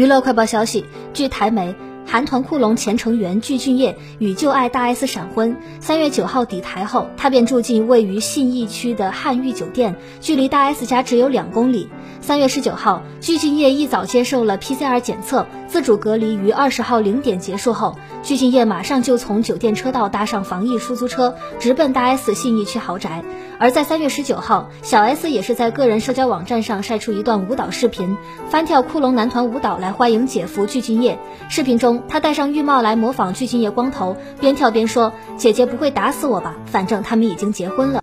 娱乐快报消息，据台媒。韩团酷龙前成员具俊晔与旧爱大 S 闪婚，三月九号抵台后，他便住进位于信义区的汉御酒店，距离大 S 家只有两公里。三月十九号，具俊晔一早接受了 PCR 检测，自主隔离于二十号零点结束后，具俊晔马上就从酒店车道搭上防疫出租车，直奔大 S 信义区豪宅。而在三月十九号，小 S 也是在个人社交网站上晒出一段舞蹈视频，翻跳骷髅男团舞蹈来欢迎姐夫具俊晔。视频中。他戴上浴帽来模仿具俊晔光头，边跳边说：“姐姐不会打死我吧？反正他们已经结婚了。”